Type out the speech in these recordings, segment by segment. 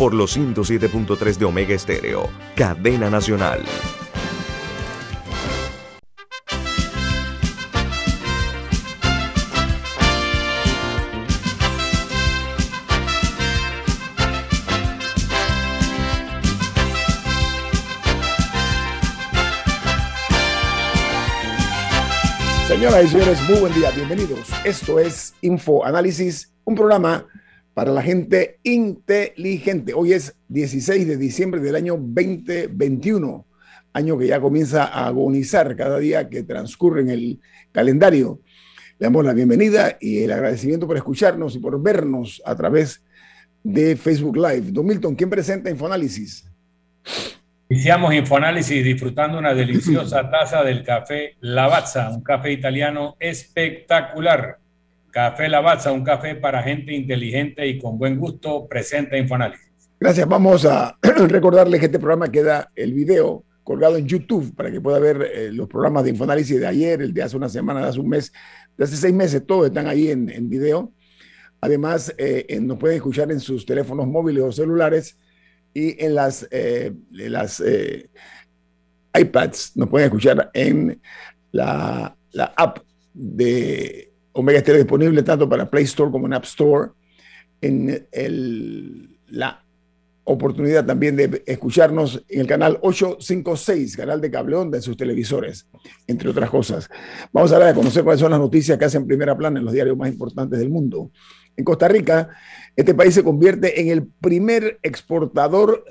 por los 107.3 de Omega Estéreo, cadena nacional. Señoras y señores, muy buen día, bienvenidos. Esto es Info Análisis, un programa para la gente inteligente. Hoy es 16 de diciembre del año 2021, año que ya comienza a agonizar cada día que transcurre en el calendario. Le damos la bienvenida y el agradecimiento por escucharnos y por vernos a través de Facebook Live. Don Milton, ¿quién presenta Infoanálisis? Iniciamos Infoanálisis disfrutando una deliciosa taza del café Lavazza, un café italiano espectacular. Café Lavazza, un café para gente inteligente y con buen gusto, presenta Infoanálisis. Gracias. Vamos a recordarles que este programa queda el video colgado en YouTube para que pueda ver eh, los programas de Infoanálisis de ayer, el de hace una semana, de hace un mes, de hace seis meses, todos están ahí en, en video. Además, eh, nos pueden escuchar en sus teléfonos móviles o celulares y en las, eh, las eh, iPads nos pueden escuchar en la, la, app de Omega Stereo disponible tanto para Play Store como en App Store. En la oportunidad también de escucharnos en el canal 856, canal de cable onda en sus televisores, entre otras cosas. Vamos ahora a conocer cuáles son las noticias que hacen primera plana en los diarios más importantes del mundo. En Costa Rica, este país se convierte en el primer exportador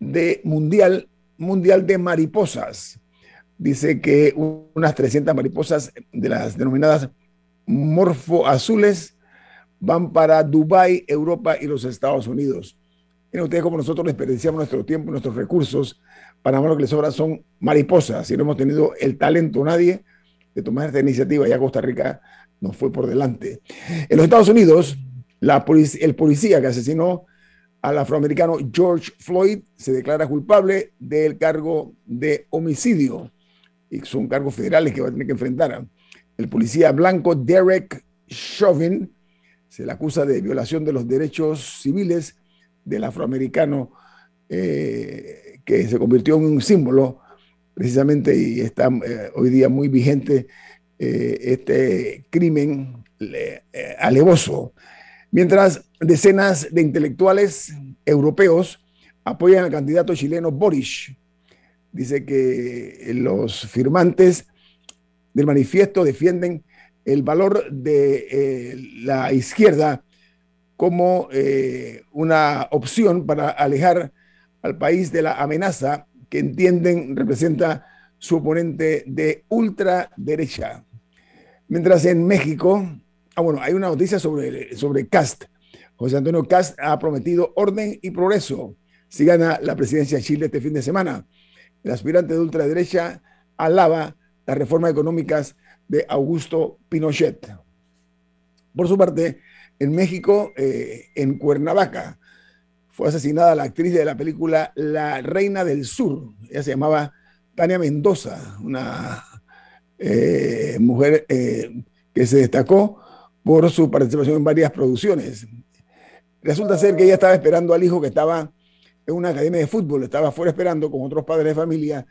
de mundial, mundial de mariposas. Dice que unas 300 mariposas de las denominadas morfoazules van para Dubái, Europa y los Estados Unidos. Miren ustedes como nosotros desperdiciamos nuestro tiempo, nuestros recursos, para lo que les sobra son mariposas. Si no hemos tenido el talento nadie de tomar esta iniciativa, ya Costa Rica nos fue por delante. En los Estados Unidos, el policía que asesinó al afroamericano George Floyd se declara culpable del cargo de homicidio. Y son cargos federales que va a tener que enfrentar. El policía blanco Derek Chauvin se le acusa de violación de los derechos civiles del afroamericano eh, que se convirtió en un símbolo precisamente y está eh, hoy día muy vigente eh, este crimen alevoso Mientras decenas de intelectuales europeos apoyan al candidato chileno Boris. Dice que los firmantes del manifiesto defienden el valor de eh, la izquierda como eh, una opción para alejar al país de la amenaza que entienden representa su oponente de ultraderecha. Mientras en México, Ah, bueno, hay una noticia sobre, sobre Cast. José Antonio Cast ha prometido orden y progreso si gana la presidencia de Chile este fin de semana. El aspirante de ultraderecha alaba las reformas económicas de Augusto Pinochet. Por su parte, en México, eh, en Cuernavaca, fue asesinada la actriz de la película La Reina del Sur. Ella se llamaba Tania Mendoza, una eh, mujer eh, que se destacó por su participación en varias producciones. Resulta ser que ella estaba esperando al hijo que estaba en una academia de fútbol, estaba fuera esperando con otros padres de familia.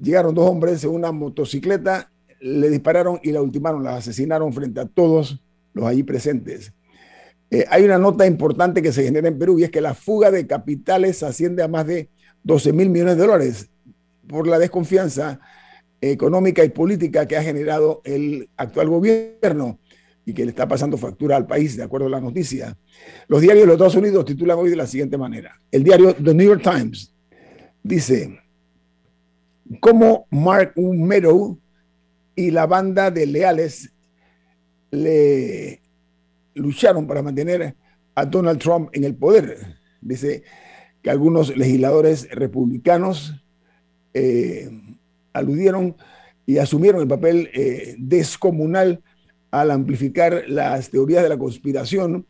Llegaron dos hombres en una motocicleta, le dispararon y la ultimaron, la asesinaron frente a todos los allí presentes. Eh, hay una nota importante que se genera en Perú y es que la fuga de capitales asciende a más de 12 mil millones de dólares por la desconfianza económica y política que ha generado el actual gobierno y que le está pasando factura al país, de acuerdo a la noticia. Los diarios de los Estados Unidos titulan hoy de la siguiente manera. El diario The New York Times dice, cómo Mark Meadow y la banda de leales le lucharon para mantener a Donald Trump en el poder. Dice que algunos legisladores republicanos eh, aludieron y asumieron el papel eh, descomunal al amplificar las teorías de la conspiración,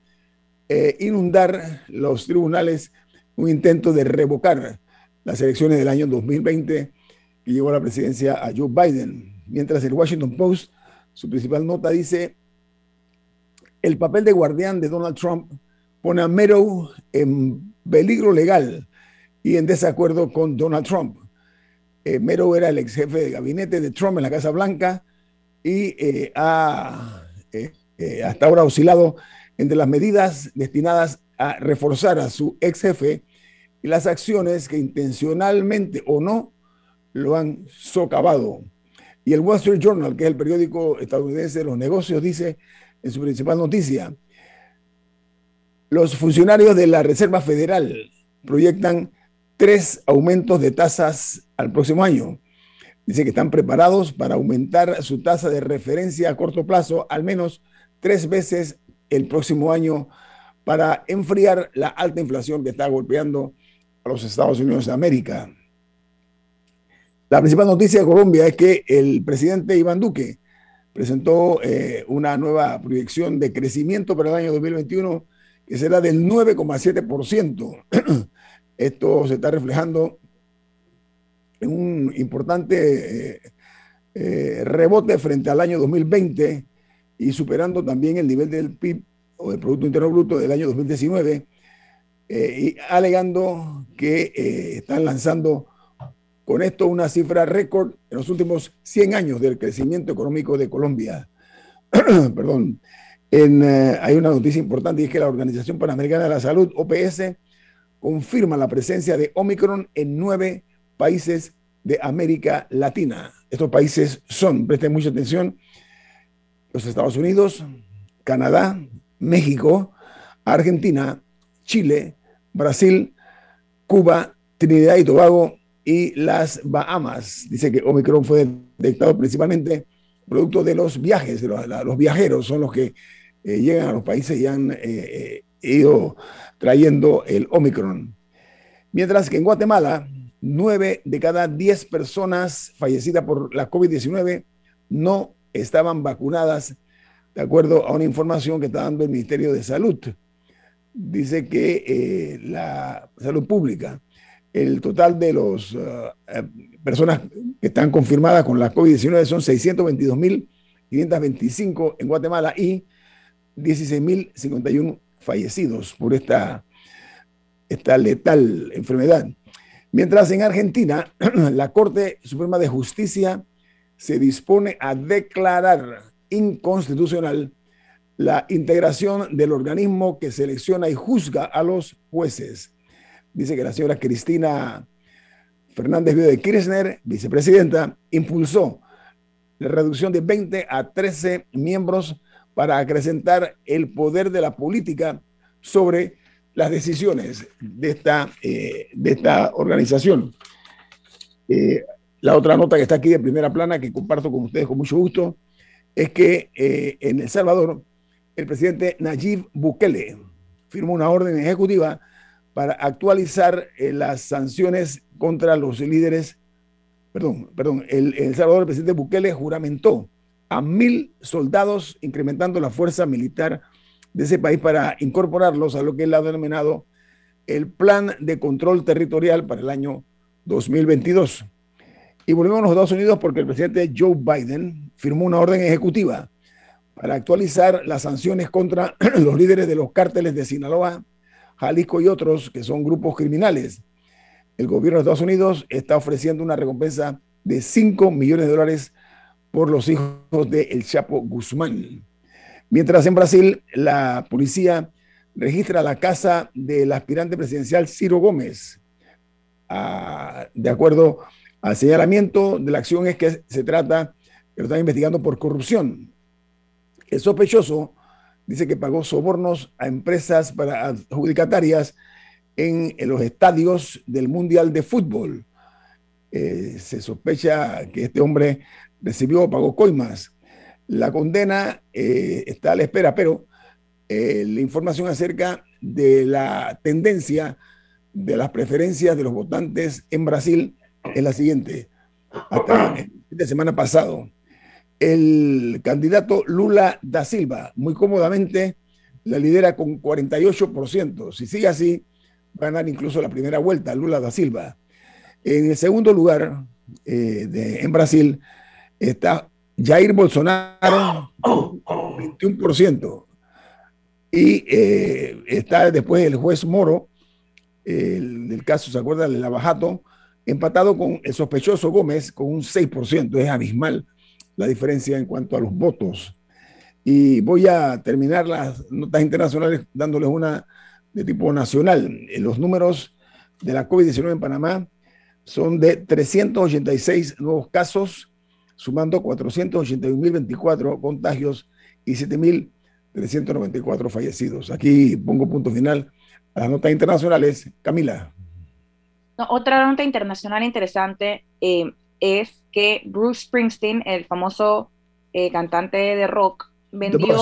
e inundar los tribunales, un intento de revocar las elecciones del año 2020 que llevó a la presidencia a Joe Biden. Mientras el Washington Post, su principal nota dice, el papel de guardián de Donald Trump pone a Meadow en peligro legal y en desacuerdo con Donald Trump. Eh, Meadow era el ex jefe de gabinete de Trump en la Casa Blanca y eh, ha eh, hasta ahora oscilado entre las medidas destinadas a reforzar a su ex jefe y las acciones que intencionalmente o no lo han socavado. Y el Wall Street Journal, que es el periódico estadounidense de los negocios, dice en su principal noticia, los funcionarios de la Reserva Federal proyectan tres aumentos de tasas al próximo año. Dice que están preparados para aumentar su tasa de referencia a corto plazo al menos tres veces el próximo año para enfriar la alta inflación que está golpeando a los Estados Unidos de América. La principal noticia de Colombia es que el presidente Iván Duque presentó eh, una nueva proyección de crecimiento para el año 2021 que será del 9,7%. Esto se está reflejando en un importante eh, eh, rebote frente al año 2020 y superando también el nivel del PIB o del Producto Interno Bruto del año 2019, eh, y alegando que están lanzando con esto una cifra récord en los últimos 100 años del crecimiento económico de Colombia. Perdón. hay una noticia importante y es que la Organización Panamericana de la Salud, OPS, confirma la presencia de Omicron en nueve países de América Latina. Estos países son, presten mucha atención, los Estados Unidos, Canadá, México, Argentina, Chile, Brasil, Cuba, Trinidad y Tobago y las Bahamas. Dice que Omicron fue detectado principalmente producto de los viajes, los, viajeros son los que eh, llegan a los países y han eh, eh, ido trayendo el Omicron. Mientras que en Guatemala, nueve de cada diez personas fallecidas por la COVID-19 no estaban vacunadas, de acuerdo a una información que está dando el Ministerio de Salud. Dice que la salud pública, el total de las uh, eh, personas que están confirmadas con la COVID-19 son 622.525 en Guatemala y 16.051 fallecidos por esta, esta letal enfermedad. Mientras en Argentina, la Corte Suprema de Justicia se dispone a declarar inconstitucional la integración del organismo que selecciona y juzga a los jueces. Dice que la señora Cristina Fernández de Kirchner, vicepresidenta, impulsó la reducción de 20 a 13 miembros para acrecentar el poder de la política sobre las decisiones de esta, eh, de esta organización. Eh, la otra nota que está aquí de primera plana, que comparto con ustedes con mucho gusto, es que eh, en El Salvador el presidente Nayib Bukele firmó una orden ejecutiva para actualizar las sanciones contra los líderes, perdón, perdón, el, el Salvador, el presidente Bukele juramentó a mil soldados, incrementando la fuerza militar de ese país para incorporarlos a lo que él ha denominado el Plan de Control Territorial para el año 2022. Y volvemos a los Estados Unidos porque el presidente Joe Biden firmó una orden ejecutiva para actualizar las sanciones contra los líderes de los cárteles de Sinaloa, Jalisco y otros que son grupos criminales. El gobierno de Estados Unidos está ofreciendo una recompensa de 5 millones de dólares por los hijos de El Chapo Guzmán. Mientras en Brasil, la policía registra la casa del aspirante presidencial Ciro Gómez. Ah, de acuerdo al señalamiento de la acción es que se trata, que lo están investigando por corrupción. El sospechoso dice que pagó sobornos a empresas para adjudicatarias en, los estadios del Mundial de Fútbol. Eh, se sospecha que este hombre recibió o pagó coimas. La condena eh, está a la espera, pero eh, la información acerca de la tendencia de las preferencias de los votantes en Brasil es la siguiente. Hasta el fin de semana pasado, el candidato Lula da Silva, muy cómodamente, la lidera con 48%. Si sigue así, va a ganar incluso la primera vuelta, Lula da Silva. En el segundo lugar, eh, en Brasil, está Jair Bolsonaro, 21%. Y eh, está después el juez Moro, el, del caso, ¿se acuerdan? El Lavajato, empatado con el sospechoso Gómez con un 6%. Es abismal la diferencia en cuanto a los votos. Y voy a terminar las notas internacionales dándoles una de tipo nacional. Los números de la COVID-19 en Panamá son de 386 nuevos casos, sumando 481.024 contagios y 7.394 fallecidos. Aquí pongo punto final a las notas internacionales. Camila. otra nota internacional interesante eh, es que Bruce Springsteen, el famoso eh, cantante de rock, vendió,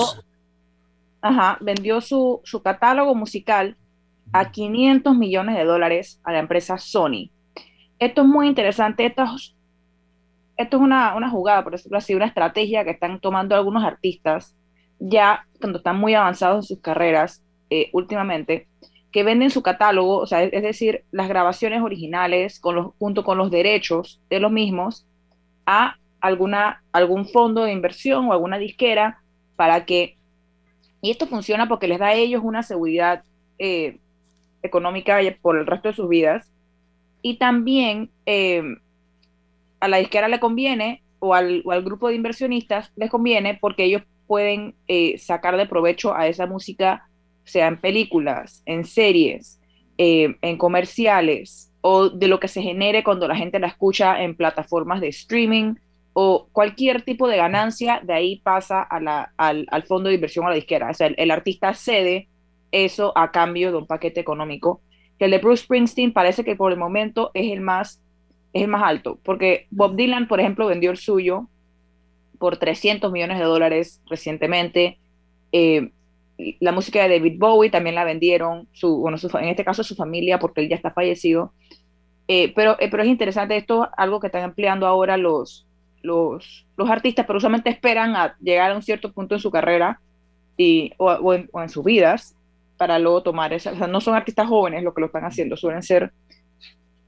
ajá, vendió su, su catálogo musical a 500 millones de dólares a la empresa Sony. Esto es muy interesante. Esto es, esto es una, una, jugada, por decirlo así, una estrategia que están tomando algunos artistas ya cuando están muy avanzados en sus carreras eh, últimamente, que venden su catálogo, o sea, es, decir, las grabaciones originales con los, junto con los derechos de los mismos a alguna, algún fondo de inversión o alguna disquera para que, y esto funciona porque les da a ellos una seguridad eh, económica por el resto de sus vidas, y también eh, a la disquera le conviene, o al, grupo de inversionistas les conviene, porque ellos pueden eh, sacar de provecho a esa música, sea en películas, en series, eh, en comerciales, o de lo que se genere cuando la gente la escucha en plataformas de streaming, o cualquier tipo de ganancia, de ahí pasa al, fondo de inversión a la disquera. O sea, el artista cede eso a cambio de un paquete económico que el de Bruce Springsteen parece que por el momento es el más, es el más alto, porque Bob Dylan, por ejemplo, vendió el suyo por 300 millones de dólares recientemente. Eh, la música de David Bowie también la vendieron, su, bueno, en este caso su familia, porque él ya está fallecido. Eh, pero, eh, pero es interesante esto, algo que están empleando ahora los, los, los artistas, pero usualmente esperan a llegar a un cierto punto en su carrera y, o, en, o en sus vidas para luego tomar esa, o sea, no son artistas jóvenes lo que lo están haciendo, suelen ser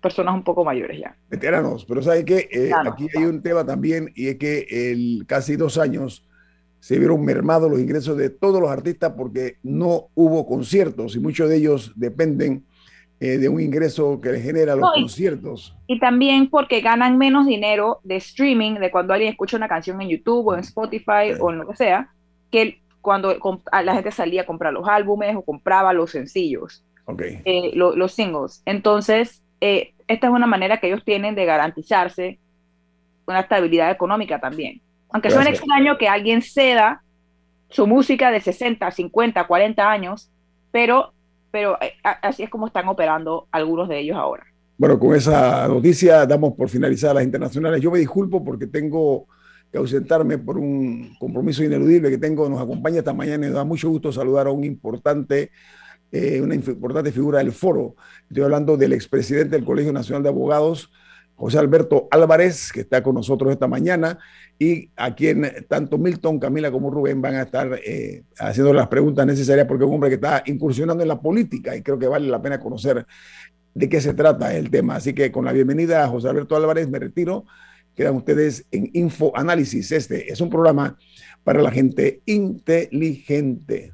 personas un poco mayores ya. Veteranos, pero ¿sabe qué? Eh, aquí hay un tema también y es que el, casi dos años se vieron mermados los ingresos de todos los artistas porque no hubo conciertos y muchos de ellos dependen eh, de un ingreso que les genera los conciertos. Y también porque ganan menos dinero de streaming, de cuando alguien escucha una canción en YouTube o en Spotify o en lo que sea, que cuando la gente salía a comprar los álbumes o compraba los sencillos, eh, los singles. Entonces, eh, esta es una manera que ellos tienen de garantizarse una estabilidad económica también. Aunque suene extraño que alguien ceda su música de 60, 50, 40 años, pero, pero eh, así es como están operando algunos de ellos ahora. Bueno, con esa noticia damos por finalizadas las internacionales. Yo me disculpo porque tengo que ausentarme por un compromiso ineludible que tengo. Nos acompaña esta mañana y nos da mucho gusto saludar a un importante, eh, una importante figura del foro. Estoy hablando del expresidente del Colegio Nacional de Abogados, José Alberto Álvarez, que está con nosotros esta mañana y a quien tanto Milton, Camila como Rubén van a estar eh, haciendo las preguntas necesarias porque es un hombre que está incursionando en la política y creo que vale la pena conocer de qué se trata el tema. Así que con la bienvenida a José Alberto Álvarez me retiro quedan ustedes en Info Análisis. Este es un programa para la gente inteligente.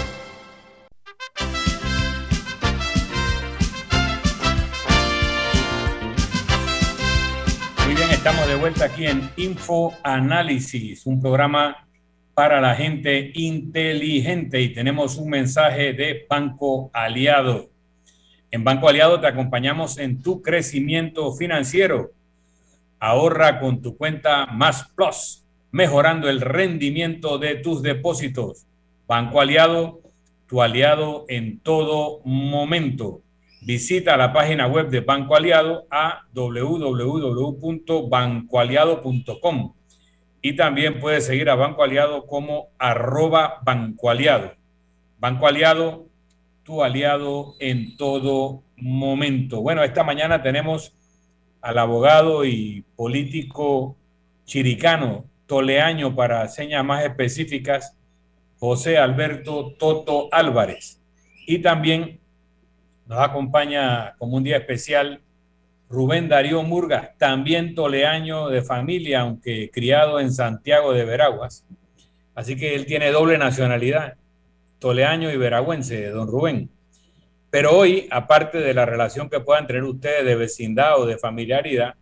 Estamos de vuelta aquí en Info Análisis, un programa para la gente inteligente y tenemos un mensaje de Banco Aliado. En Banco Aliado te acompañamos en tu crecimiento financiero. Ahorra con tu cuenta Más Plus, mejorando el rendimiento de tus depósitos. Banco Aliado, tu aliado en todo momento. Visita la página web de Banco Aliado a www.bancoaliado.com y también puedes seguir a Banco Aliado como arroba Banco Aliado. Banco Aliado, tu aliado en todo momento. Bueno, esta mañana tenemos al abogado y político chiricano, toleaño para señas más específicas, José Alberto Toto Álvarez. Y también nos acompaña como un día especial Rubén Darío Murga, también toleaño de familia, aunque criado en Santiago de Veraguas. Así que él tiene doble nacionalidad, toleaño y veragüense, don Rubén. Pero hoy, aparte de la relación que puedan tener ustedes de vecindad o de familiaridad,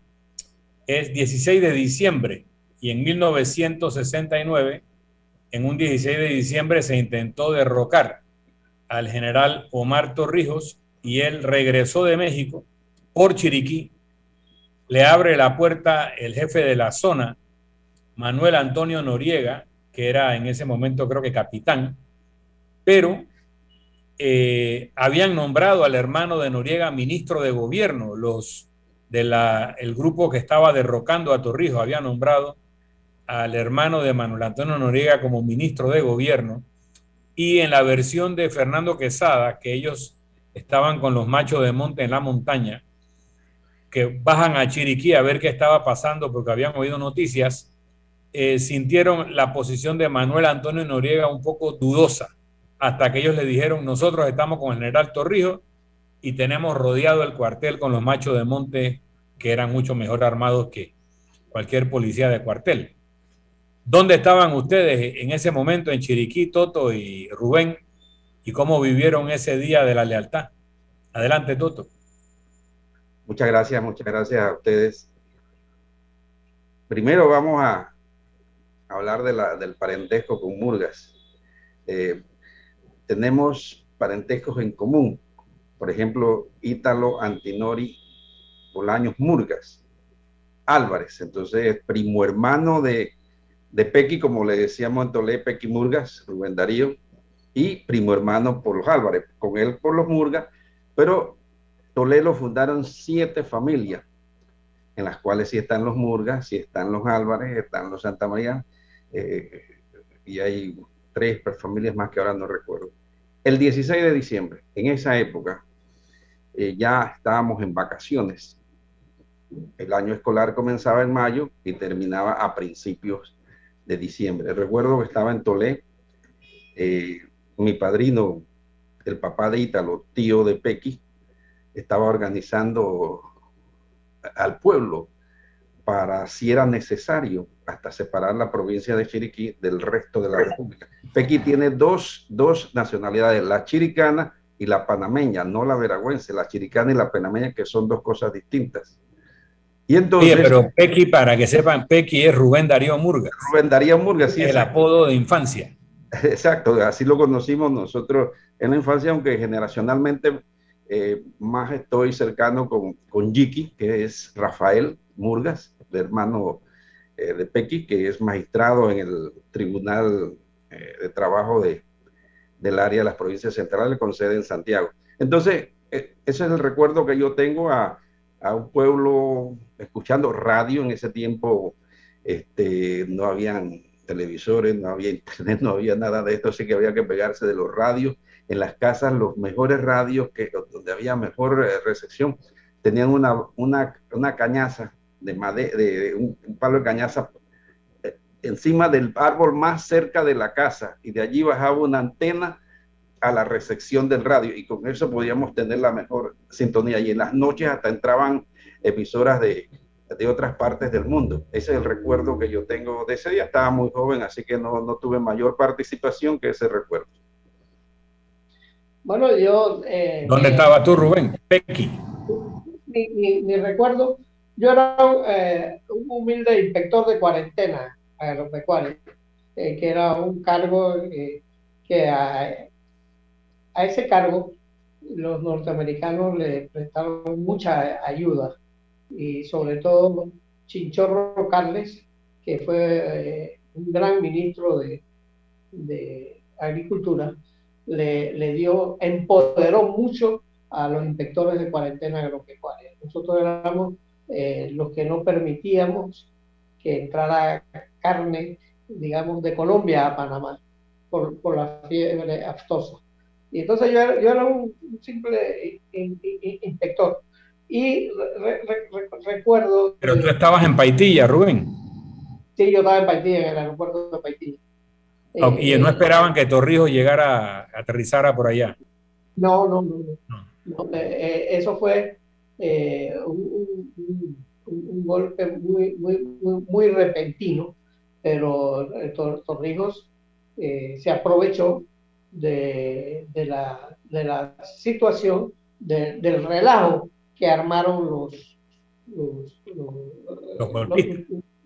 es 16 de diciembre y en 1969, en un 16 de diciembre, se intentó derrocar al general Omar Torrijos y él regresó de México por Chiriquí. Le abre la puerta el jefe de la zona, Manuel Antonio Noriega, que era en ese momento creo que capitán, pero eh, habían nombrado al hermano de Noriega ministro de gobierno. Los del el grupo que estaba derrocando a Torrijos había nombrado al hermano de Manuel Antonio Noriega como ministro de gobierno. Y en la versión de Fernando Quesada, que ellos estaban con los machos de monte en la montaña, que bajan a Chiriquí a ver qué estaba pasando porque habían oído noticias, eh, sintieron la posición de Manuel Antonio Noriega un poco dudosa, hasta que ellos le dijeron, nosotros estamos con el general Torrijos y tenemos rodeado el cuartel con los machos de monte que eran mucho mejor armados que cualquier policía de cuartel. ¿Dónde estaban ustedes en ese momento en Chiriquí, Toto y Rubén, y cómo vivieron ese día de la lealtad. Adelante, Toto. Muchas gracias, muchas gracias a ustedes. Primero vamos a hablar de la, del parentesco con Murgas. Eh, tenemos parentescos en común. Por ejemplo, Ítalo Antinori Bolaños Murgas. Álvarez, entonces primo hermano de, Pequi, como le decíamos en Tolé, Pequi Murgas, Rubén Darío, y primo hermano por los Álvarez, con él por los Murgas, pero Toledo fundaron siete familias, en las cuales sí están los Murgas, sí están los Álvarez, están los Santa María, eh, y hay tres familias más que ahora no recuerdo. El 16 de diciembre, en esa época, eh, ya estábamos en vacaciones. El año escolar comenzaba en mayo y terminaba a principios de diciembre. Recuerdo que estaba en Tolé, eh, mi padrino, el papá de Ítalo, tío de Pequi, estaba organizando al pueblo para, si era necesario, hasta separar la provincia de Chiriquí del resto de la República. Pequi tiene dos, dos nacionalidades, la chiricana y la panameña, no la veragüense, la chiricana y la panameña, que son dos cosas distintas. Y entonces, pero Pequi, para que sepan, Pequi es Rubén Darío Murga. Rubén Darío Murga, sí. El apodo de infancia. Exacto, así lo conocimos nosotros en la infancia, aunque generacionalmente eh, más estoy cercano con, con Yiki, que es Rafael Murgas, hermano eh, de Pequi, que es magistrado en el Tribunal eh, de Trabajo de, del área de las provincias centrales con sede en Santiago. Entonces, ese es el recuerdo que yo tengo a, a, un pueblo escuchando radio en ese tiempo. Este, no habían televisores, no había internet, no había nada de esto, así que había que pegarse de los radios. En las casas, los mejores radios, que, donde había mejor eh, recepción, tenían una, una, una cañaza de, madera, de, un, palo de cañaza eh, encima del árbol más cerca de la casa y de allí bajaba una antena a la recepción del radio y con eso podíamos tener la mejor sintonía y en las noches hasta entraban emisoras de, de otras partes del mundo. Ese es el recuerdo que yo tengo de ese día. Estaba muy joven, así que no, no tuve mayor participación que ese recuerdo. Bueno, yo... Eh, ¿Dónde estaba tú, Rubén? Pequi. Mi, recuerdo, yo era eh, un humilde inspector de cuarentena agropecuario, eh, que era un cargo que a, a ese cargo los norteamericanos le prestaron mucha ayuda y sobre todo Chinchorro Carles, que fue eh, un gran ministro de, de Agricultura, le, le, dio, empoderó mucho a los inspectores de cuarentena agropecuaria. Nosotros éramos eh, los que no permitíamos que entrara carne, digamos, de Colombia a Panamá por, por la fiebre aftosa. Y entonces yo, yo era un simple inspector y recuerdo... Pero tú estabas en Paitilla, Rubén. Sí, yo estaba en Paitilla, en el aeropuerto de Paitilla. y no eh, esperaban que Torrijos llegara, aterrizara por allá. No, no, no. no. Eh, eh, eso fue un, un, golpe muy, muy, muy, repentino, pero Torrijos se aprovechó de, de, la, de la situación del relajo que armaron los, los,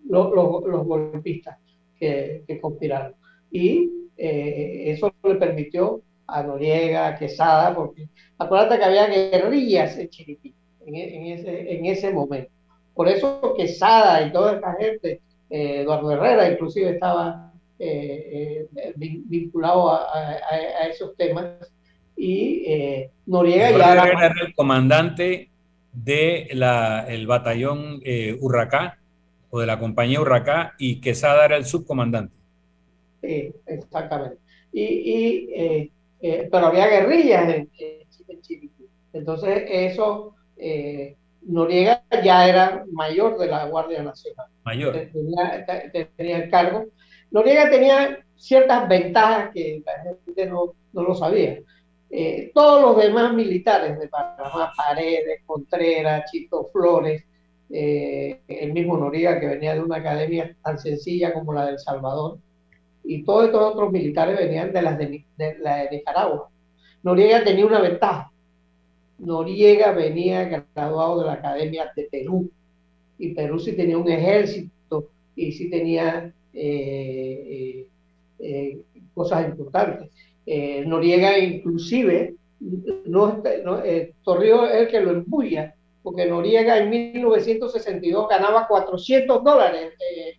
los, golpistas, que, que, conspiraron. Y eh, eso le permitió a Noriega, a Quesada, porque acuérdate que había guerrillas en Chiriquí en, ese, en ese momento. Por eso Quesada y toda esta gente, eh, Eduardo Herrera inclusive estaba eh, vinculado a, a, esos temas. Y Noriega ya era, el comandante del batallón eh, Urracá o de la compañía Urracá y Quesada era el subcomandante. Sí, exactamente. Y, eh, eh, pero había guerrillas en, Chile. Entonces eso, Noriega ya era mayor de la Guardia Nacional. Mayor. Tenía, el cargo. Noriega tenía ciertas ventajas que la gente no, no lo sabía. Eh, todos los demás militares de Panamá, Paredes, Contreras, Chito Flores, eh, el mismo Noriega que venía de una academia tan sencilla como la del Salvador, y todos estos otros militares venían de las de, la de Nicaragua. Noriega tenía una ventaja. Noriega venía graduado de la Academia de Perú, y Perú sí tenía un ejército y sí tenía eh, cosas importantes. Eh, Noriega inclusive, no, eh, Torrijos es el que lo empuja, porque Noriega en 1962 ganaba 400 dólares eh,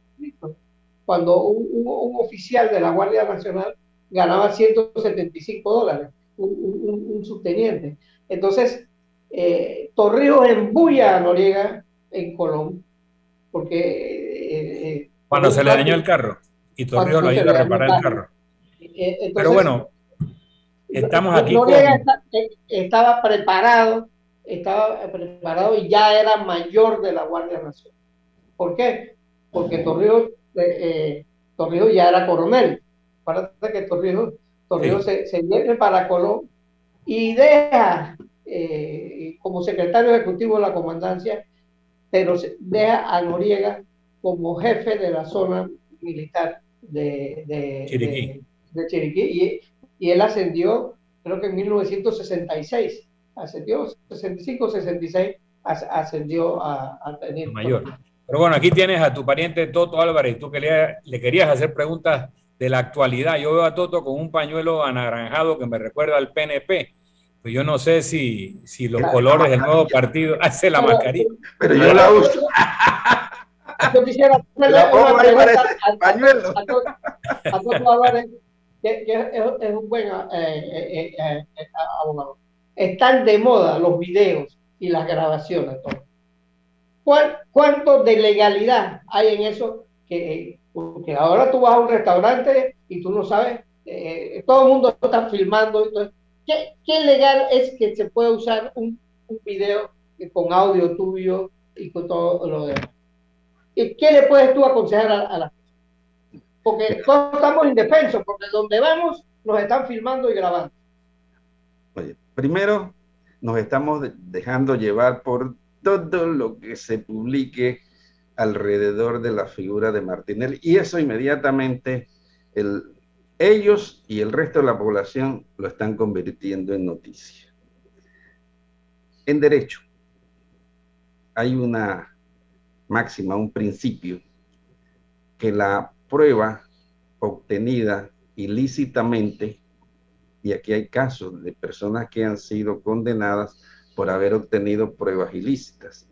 cuando un, oficial de la Guardia Nacional ganaba 175 dólares, un, subteniente. Entonces, eh, Torrijos embulla a Noriega en Colón, porque... Eh, eh, Cuando se le dañó el carro y Torrijos lo ayuda a reparar el carro. Eh, Pero bueno, estamos aquí. Noriega estaba preparado, estaba preparado y ya era mayor de la Guardia Nacional. ¿Por qué? Porque Torrijos, Torrijos ya era coronel. Parece que Torrijos, se, se viene para Colón y deja eh, como secretario ejecutivo de la comandancia, pero deja a Noriega como jefe de la zona militar de, de Chiriquí, y, él ascendió, creo que en 1966, ascendió 65, 66, ascendió a, a tener mayor. Pero bueno, aquí tienes a tu pariente Toto Álvarez, tú que le, le querías hacer preguntas de la actualidad. Yo veo a Toto con un pañuelo anaranjado que me recuerda al PNP. Pues yo no sé si, si los colores del nuevo partido hace la mascarilla. Pero yo la uso. Yo quisiera hacerle una pregunta al pañuelo. A Toto Álvarez, es, un buen eh, eh, eh, abogado. Están de moda los videos y las grabaciones. ¿Cuánto de legalidad hay en eso que porque ahora tú vas a un restaurante y tú no sabes, todo el mundo está filmando. ¿qué, ¿qué, legal es que se pueda usar un, un, video con audio tuyo y con todo lo demás? ¿Y qué le puedes tú aconsejar a, gente? Porque todos estamos indefensos, porque donde vamos nos están filmando y grabando. Oye, primero nos estamos dejando llevar por todo lo que se publique alrededor de la figura de Martinelli y eso inmediatamente el, ellos y el resto de la población lo están convirtiendo en noticia. En derecho hay una máxima, un principio, que la prueba obtenida ilícitamente, y aquí hay casos de personas que han sido condenadas por haber obtenido pruebas ilícitas,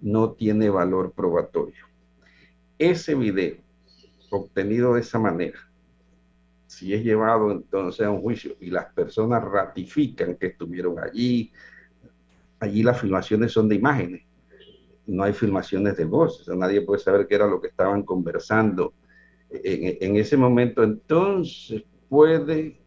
no tiene valor probatorio. Ese video obtenido de esa manera, si es llevado entonces a un juicio y las personas ratifican que estuvieron allí, allí las filmaciones son de imágenes, no hay filmaciones de voz, nadie puede saber qué era lo que estaban conversando en, en ese momento, entonces puede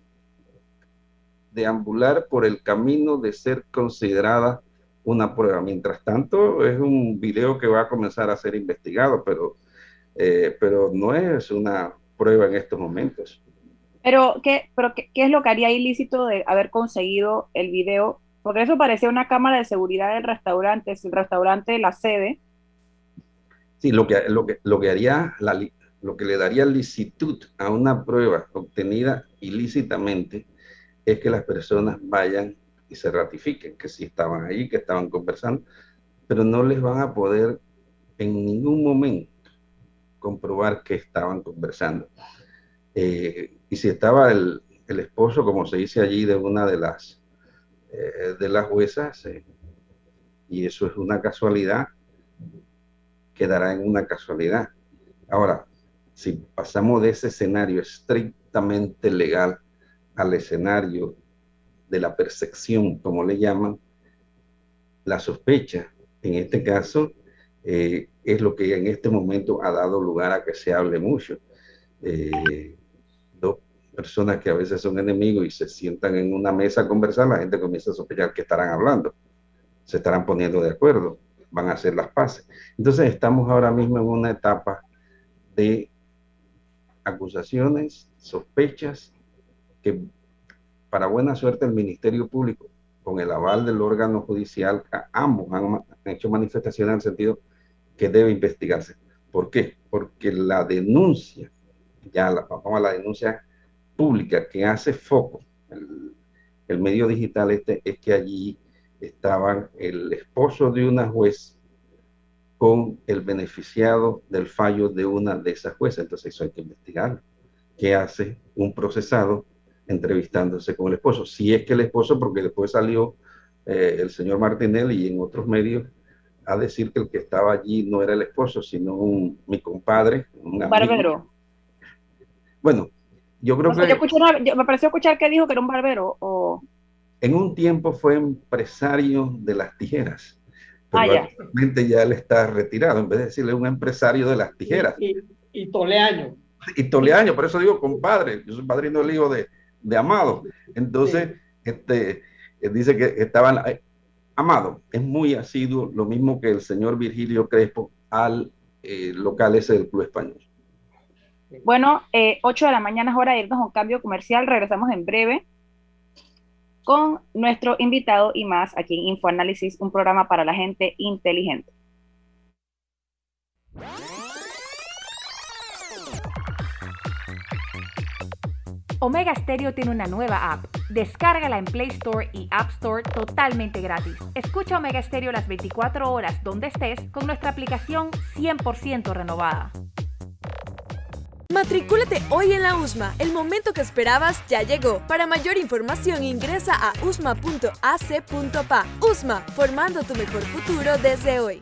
deambular por el camino de ser considerada una prueba. Mientras tanto, es un video que va a comenzar a ser investigado, pero, eh, pero no es una prueba en estos momentos. Pero, ¿qué, pero qué, es lo que haría ilícito de haber conseguido el video? Porque eso parecía una cámara de seguridad del restaurante, es el restaurante la sede. Sí, lo que, lo que, lo que haría, la, lo que le daría licitud a una prueba obtenida ilícitamente es que las personas vayan y se ratifiquen que sí estaban ahí, que estaban conversando, pero no les van a poder en ningún momento comprobar que estaban conversando. Eh, y si estaba el, esposo, como se dice allí, de una de las, eh, de las juezas, eh, y eso es una casualidad, quedará en una casualidad. Ahora, si pasamos de ese escenario estrictamente legal al escenario de la percepción, como le llaman, la sospecha, en este caso, eh, es lo que en este momento ha dado lugar a que se hable mucho. Eh, dos personas que a veces son enemigos y se sientan en una mesa a conversar, la gente comienza a sospechar que estarán hablando, se estarán poniendo de acuerdo, van a hacer las paces. Entonces estamos ahora mismo en una etapa de acusaciones, sospechas que para buena suerte el Ministerio Público, con el aval del órgano judicial, ambos han hecho manifestaciones en el sentido que debe investigarse. ¿Por qué? Porque la denuncia, ya la, vamos la denuncia pública que hace foco, el, el medio digital este, es que allí estaban el esposo de una juez con el beneficiado del fallo de una de esas jueces. Entonces eso hay que investigar. ¿Qué hace un procesado entrevistándose con el esposo. Si es que el esposo, porque después salió eh, el señor Martinelli y en otros medios a decir que el que estaba allí no era el esposo, sino un, mi compadre. Un Barbero. Bueno, Yo creo que... me pareció escuchar que dijo que era un barbero o... En un tiempo fue empresario de las tijeras. Pero ah, actualmente ya él está retirado, en vez de decirle un empresario de las tijeras. Y, y, toleaño. Y toleaño, por eso digo compadre, yo soy padrino del hijo de, de Amado. Entonces, este, dice que estaban, eh, Amado es muy asiduo, lo mismo que el señor Virgilio Crespo al eh, local ese del Club Español. Bueno, eh, 8 de la mañana es hora de irnos a un cambio comercial. Regresamos en breve con nuestro invitado y más aquí en InfoAnálisis, un programa para la gente inteligente. Omega Stereo tiene una nueva app. Descárgala en Play Store y App Store totalmente gratis. Escucha Omega Stereo las 24 horas donde estés con nuestra aplicación 100% renovada. Matricúlate hoy en la USMA. El momento que esperabas ya llegó. Para mayor información ingresa a usma.ac.pa. USMA, formando tu mejor futuro desde hoy.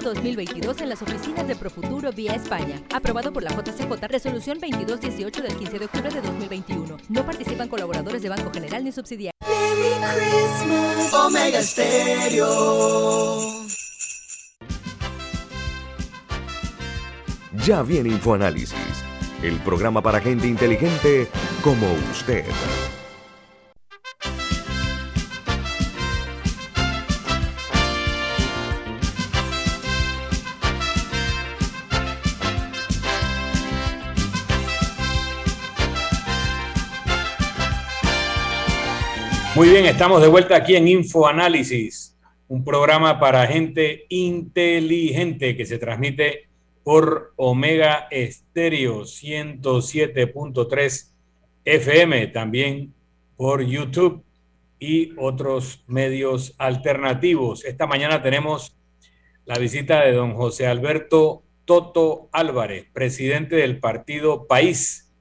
2022 en las oficinas de Profuturo vía España. Aprobado por la JCJ, resolución 2218 del 15 de octubre de 2021. No participan colaboradores de Banco General ni subsidiarios. Omega Stereo. Ya viene InfoAnálisis, el programa para gente inteligente como usted. Muy bien, estamos de vuelta aquí en InfoAnálisis, un programa para gente inteligente que se transmite por Omega Estéreo 107.3 FM, también por YouTube y otros medios alternativos. Esta mañana tenemos la visita de don José Alberto Toto Álvarez, presidente del partido País.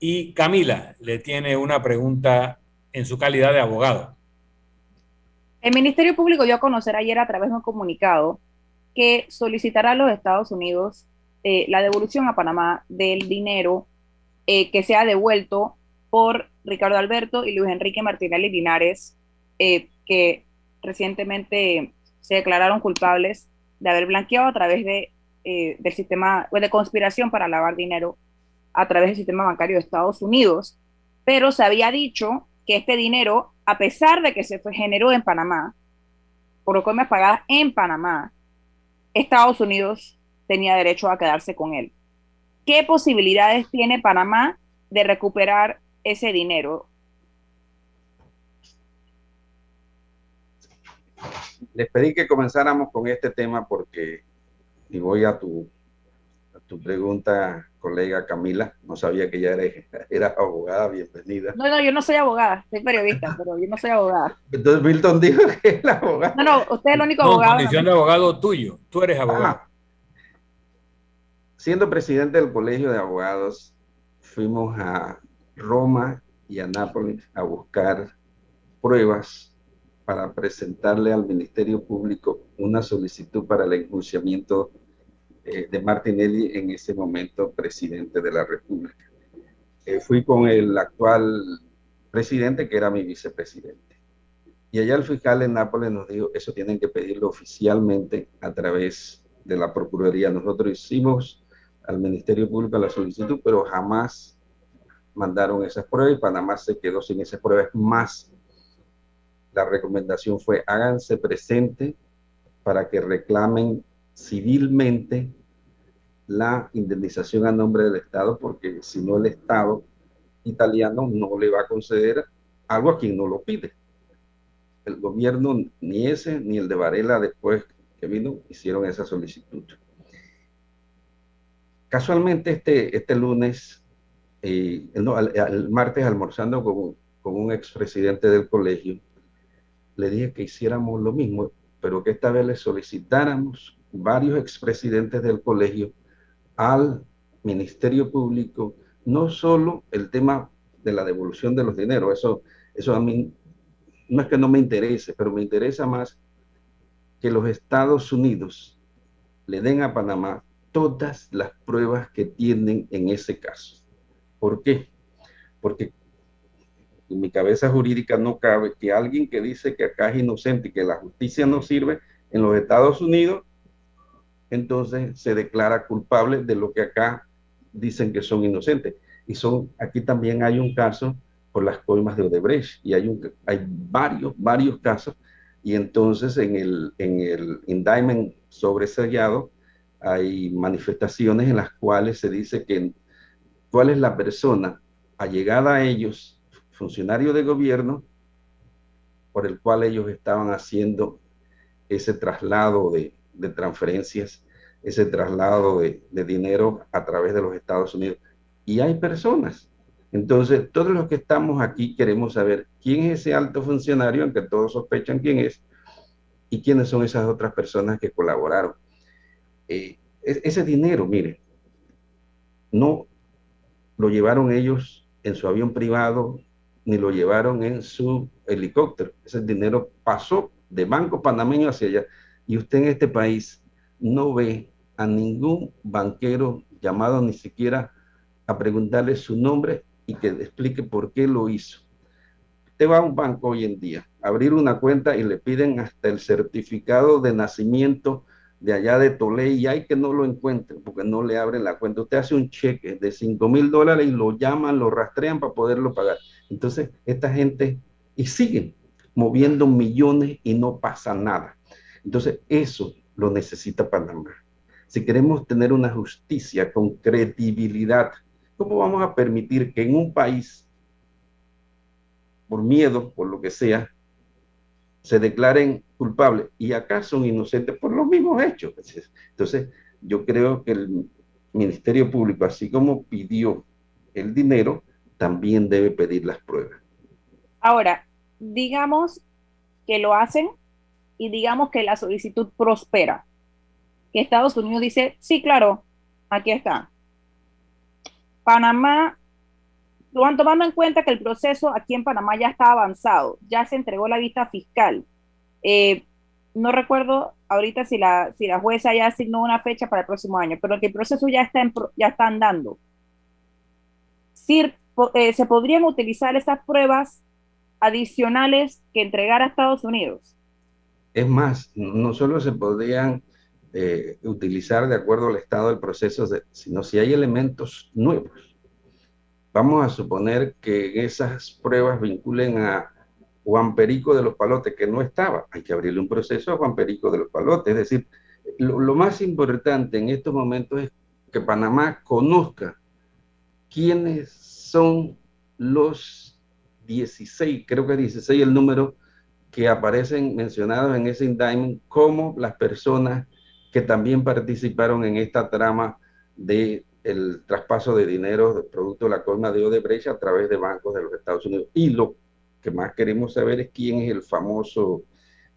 Y Camila le tiene una pregunta en su calidad de abogado. El Ministerio Público dio a conocer ayer a través de un comunicado que solicitará a los Estados Unidos eh, la devolución a Panamá del dinero eh, que se ha devuelto por Ricardo Alberto y Luis Enrique Martinelli Linares, eh, que recientemente se declararon culpables de haber blanqueado a través de, del sistema de conspiración para lavar dinero a través del sistema bancario de Estados Unidos. Pero se había dicho que este dinero, a pesar de que se generó en Panamá, por comias pagadas en Panamá, Estados Unidos tenía derecho a quedarse con él. ¿Qué posibilidades tiene Panamá de recuperar ese dinero? Les pedí que comenzáramos con este tema porque, y voy a tu, tu pregunta colega Camila, no sabía que ya era, abogada, bienvenida. No, no, yo no soy abogada, soy periodista, pero yo no soy abogada. Entonces Milton dijo que es la abogada. No, no, usted es el único abogado. condición de abogado tuyo, tú eres abogado. Ah. siendo presidente del Colegio de Abogados, fuimos a Roma y a Nápoles a buscar pruebas para presentarle al Ministerio Público una solicitud para el enjuiciamiento eh, de Martinelli en ese momento presidente de la República. Eh, fui con el actual presidente, que era mi vicepresidente. Y allá el fiscal en Nápoles nos dijo, eso tienen que pedirlo oficialmente a través de la Procuraduría. Nosotros hicimos al Ministerio Público la solicitud, pero jamás mandaron esas pruebas y Panamá se quedó sin esas pruebas. Más, la recomendación fue háganse presente para que reclamen civilmente la indemnización a nombre del Estado, porque si no el Estado italiano no le va a conceder algo a quien no lo pide. El gobierno, ni ese ni el de Varela después que vino, hicieron esa solicitud. Casualmente este, este lunes eh, el martes almorzando con, con un expresidente del colegio, le dije que hiciéramos lo mismo, pero que esta vez le solicitáramos varios expresidentes del colegio al Ministerio Público, no solo el tema de la devolución de los dineros, eso, eso a mí no es que no me interese, pero me interesa más que los Estados Unidos le den a Panamá todas las pruebas que tienen en ese caso. ¿Por qué? Porque en mi cabeza jurídica no cabe que alguien que dice que acá es inocente y que la justicia no sirve en los Estados Unidos, entonces se declara culpable de lo que acá dicen que son inocentes. Y son, aquí también hay un caso por las coimas de Odebrecht y hay, hay varios, varios casos. Y entonces en el, en el indictment sobresellado hay manifestaciones en las cuales se dice que cuál es la persona allegada a ellos, funcionario de gobierno, por el cual ellos estaban haciendo ese traslado de, de transferencias, ese traslado de, de, dinero a través de los Estados Unidos. Y hay personas. Entonces, todos los que estamos aquí queremos saber quién es ese alto funcionario, aunque todos sospechan quién es, y quiénes son esas otras personas que colaboraron. Eh, ese dinero, mire, no lo llevaron ellos en su avión privado, ni lo llevaron en su helicóptero. Ese dinero pasó de Banco Panameño hacia allá. Y usted en este país no ve a ningún banquero llamado ni siquiera a preguntarle su nombre y que explique por qué lo hizo. Usted va a un banco hoy en día, abrir una cuenta y le piden hasta el certificado de nacimiento de allá de Tolé y hay que no lo encuentren porque no le abren la cuenta. Usted hace un cheque de 5 mil dólares y lo llaman, lo rastrean para poderlo pagar. Entonces, esta gente, y siguen moviendo millones y no pasa nada. Entonces, eso lo necesita Panamá. Si queremos tener una justicia con credibilidad, ¿cómo vamos a permitir que en un país, por miedo, por lo que sea, se declaren culpables y acá son inocentes por los mismos hechos? Entonces, yo creo que el Ministerio Público, así como pidió el dinero, también debe pedir las pruebas. Ahora, digamos que lo hacen y digamos que la solicitud prospera. Que Estados Unidos dice, sí, claro, aquí está. Panamá, tomando en cuenta que el proceso aquí en Panamá ya está avanzado, ya se entregó la vista fiscal. Eh, no recuerdo ahorita si la, si la jueza ya asignó una fecha para el próximo año, pero que el proceso ya está, ya está andando. Eh, se podrían utilizar esas pruebas adicionales que entregar a Estados Unidos. Es más, no solo se podrían eh, utilizar de acuerdo al estado del proceso, sino si hay elementos nuevos. Vamos a suponer que esas pruebas vinculen a Juan Perico de los Palotes, que no estaba. Hay que abrirle un proceso a Juan Perico de los Palotes. Es decir, lo más importante en estos momentos es que Panamá conozca quiénes son los 16, creo que 16 el número que aparecen mencionados en ese indictment como las personas que también participaron en esta trama de el traspaso de dinero de producto de la colma de Odebrecht a través de bancos de los Estados Unidos. Y lo que más queremos saber es quién es el famoso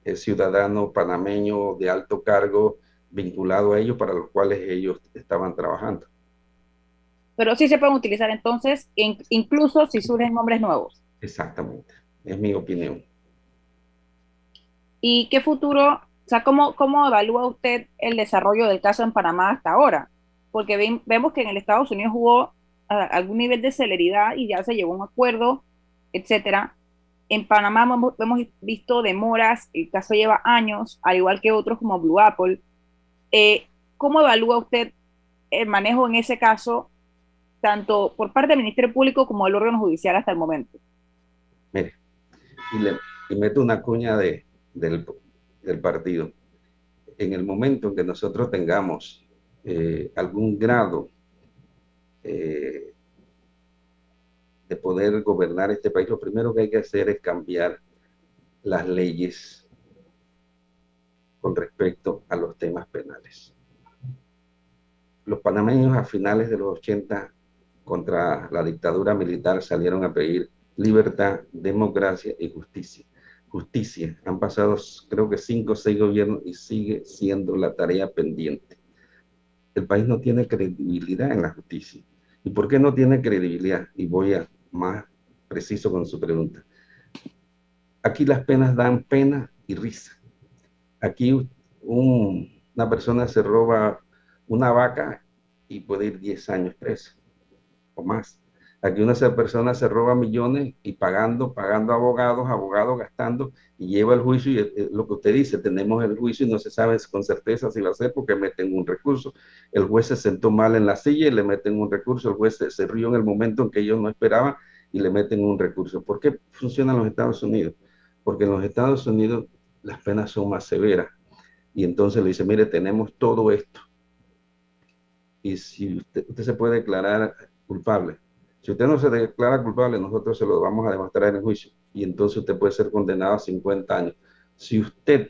eh, ciudadano panameño de alto cargo vinculado a ellos para los cuales ellos estaban trabajando pero sí se pueden utilizar entonces, incluso si surgen nombres nuevos. Exactamente, es mi opinión. ¿Y qué futuro, o sea, cómo, cómo evalúa usted el desarrollo del caso en Panamá hasta ahora? Porque vemos que en el Estados Unidos hubo algún nivel de celeridad y ya se llevó un acuerdo, etcétera. En Panamá hemos, hemos, visto demoras, el caso lleva años, al igual que otros como Blue Apple. Eh, ¿Cómo evalúa usted el manejo en ese caso tanto por parte del Ministerio Público como del órgano judicial hasta el momento. Mire, y, le, meto una cuña de, del, partido. En el momento en que nosotros tengamos eh, algún grado eh, de poder gobernar este país, lo primero que hay que hacer es cambiar las leyes con respecto a los temas penales. Los panameños a finales de los 80 contra la dictadura militar salieron a pedir libertad, democracia y justicia. Justicia. Han pasado creo que cinco o seis gobiernos y sigue siendo la tarea pendiente. El país no tiene credibilidad en la justicia. ¿Y por qué no tiene credibilidad? Y voy a más preciso con su pregunta. Aquí las penas dan pena y risa. Aquí una persona se roba una vaca y puede ir 10 años preso o más. Aquí una persona se roba millones y pagando, pagando abogados, abogados gastando y lleva el juicio y eh, lo que usted dice, tenemos el juicio y no se sabe con certeza si a ser porque meten un recurso. El juez se sentó mal en la silla y le meten un recurso, el juez se, rió en el momento en que ellos no esperaban y le meten un recurso. ¿Por qué funciona en los Estados Unidos? Porque en los Estados Unidos las penas son más severas y entonces le dice, mire, tenemos todo esto. Y si usted se puede declarar culpable, si usted no se declara culpable, nosotros se lo vamos a demostrar en el juicio y entonces usted puede ser condenado a 50 años. Si usted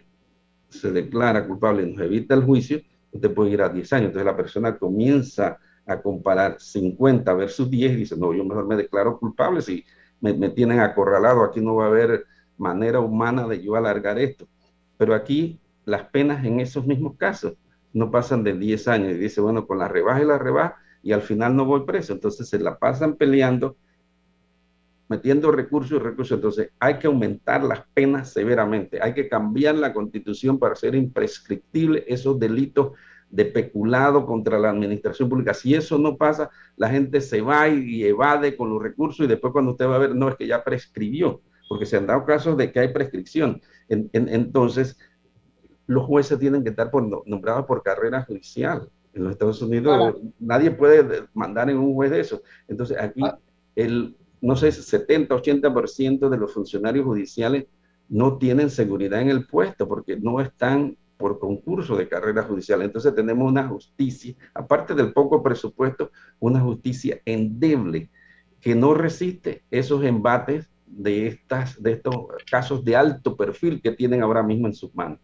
se declara culpable y nos evita el juicio, usted puede ir a 10 años. Entonces la persona comienza a comparar 50 versus 10 y dice, no, yo mejor me declaro culpable si me, me tienen acorralado, aquí no va a haber manera humana de yo alargar esto. Pero aquí las penas en esos mismos casos no pasan de 10 años y dice, bueno, con la rebaja y la rebaja, y al final no voy preso. Entonces se la pasan peleando, metiendo recursos y recursos. Entonces hay que aumentar las penas severamente. Hay que cambiar la constitución para hacer imprescriptible esos delitos de peculado contra la administración pública. Si eso no pasa, la gente se va y evade con los recursos y después cuando usted va a ver, no, es que ya prescribió, porque se han dado casos de que hay prescripción. entonces, los jueces tienen que estar nombrados por carrera judicial. En los Estados Unidos nadie puede mandar en un juez de eso. Entonces aquí ah. el, no sé, 70, 80% de los funcionarios judiciales no tienen seguridad en el puesto porque no están por concurso de carrera judicial. Entonces tenemos una justicia, aparte del poco presupuesto, una justicia endeble que no resiste esos embates de, estas, de estos casos de alto perfil que tienen ahora mismo en sus manos.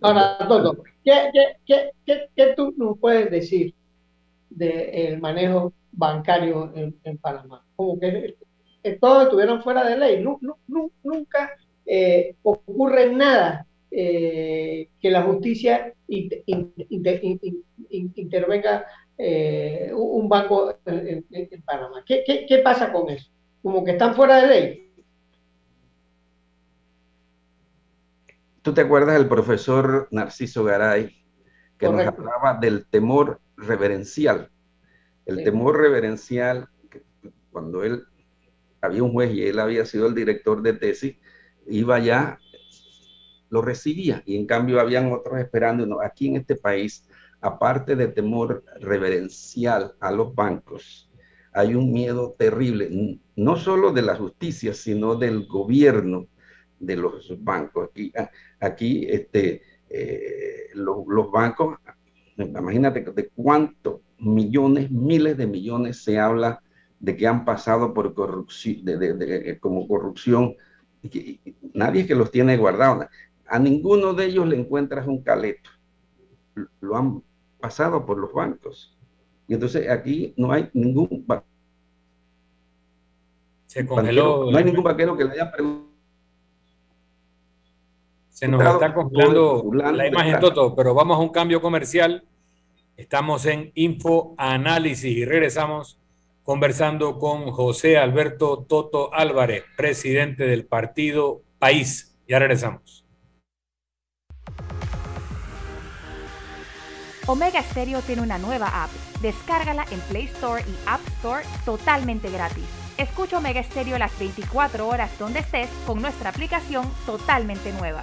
Ahora, todo, ¿qué, qué, qué, qué, tú nos puedes decir del manejo bancario en, Panamá? Como que todos estuvieron fuera de ley, nunca eh, ocurre nada eh, que la justicia intervenga eh, un banco en, Panamá. ¿Qué, ¿Qué, qué, pasa con eso? Como que están fuera de ley. ¿Tú te acuerdas del profesor Narciso Garay que nos hablaba del temor reverencial? El temor reverencial, cuando él había un juez y él había sido el director de tesis, iba ya, lo recibía y en cambio habían otros esperando. aquí en este país, aparte de temor reverencial a los bancos, hay un miedo terrible, no solo de la justicia, sino del gobierno de los bancos. Aquí, aquí este, eh, los bancos, imagínate de cuántos millones, miles de millones se habla de que han pasado por corrupción, de, como corrupción, y nadie que los tiene guardados. A ninguno de ellos le encuentras un caleto. Lo han pasado por los bancos. Y entonces aquí no hay ningún se congeló. no hay ningún vaquero que le haya preguntado se nos está congelando la imagen Toto, pero vamos a un cambio comercial. Estamos en Info Análisis y regresamos conversando con José Alberto Toto Álvarez, presidente del partido País. Ya regresamos. Omega Stereo tiene una nueva app. Descárgala en Play Store y App Store totalmente gratis. Escucha Omega Stereo las 24 horas donde estés con nuestra aplicación totalmente nueva.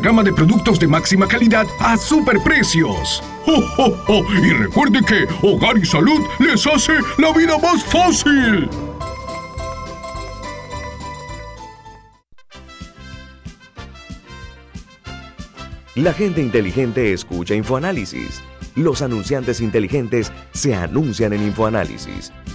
gama de productos de máxima calidad a superprecios. ¡Oh, Y recuerde que Hogar y Salud les hace la vida más fácil. La gente inteligente escucha InfoAnálisis. Los anunciantes inteligentes se anuncian en InfoAnálisis.